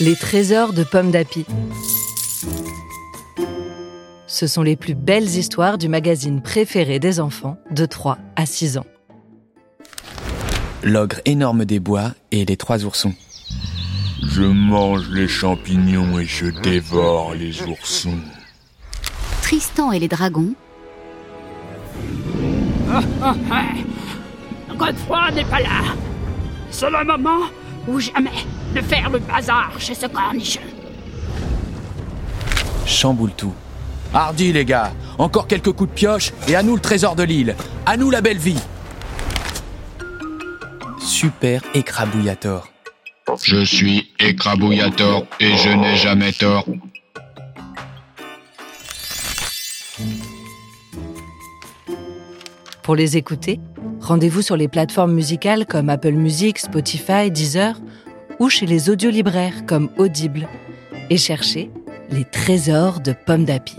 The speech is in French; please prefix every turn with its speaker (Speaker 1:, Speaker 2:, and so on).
Speaker 1: Les trésors de Pomme d'Api. Ce sont les plus belles histoires du magazine préféré des enfants de 3 à 6 ans.
Speaker 2: L'ogre énorme des bois et les trois oursons.
Speaker 3: Je mange les champignons et je dévore les oursons.
Speaker 4: Tristan et les dragons.
Speaker 5: Godefroy n'est pas là. C'est le moment ou jamais de faire le bazar chez ce cornichon.
Speaker 2: Chamboule tout. Hardi les gars, encore quelques coups de pioche et à nous le trésor de l'île. À nous la belle vie. Super écrabouillator.
Speaker 3: Je suis écrabouillator et je n'ai jamais tort.
Speaker 1: Pour les écouter, rendez-vous sur les plateformes musicales comme Apple Music, Spotify, Deezer ou chez les audiolibraires comme Audible et cherchez les trésors de Pomme d'Api.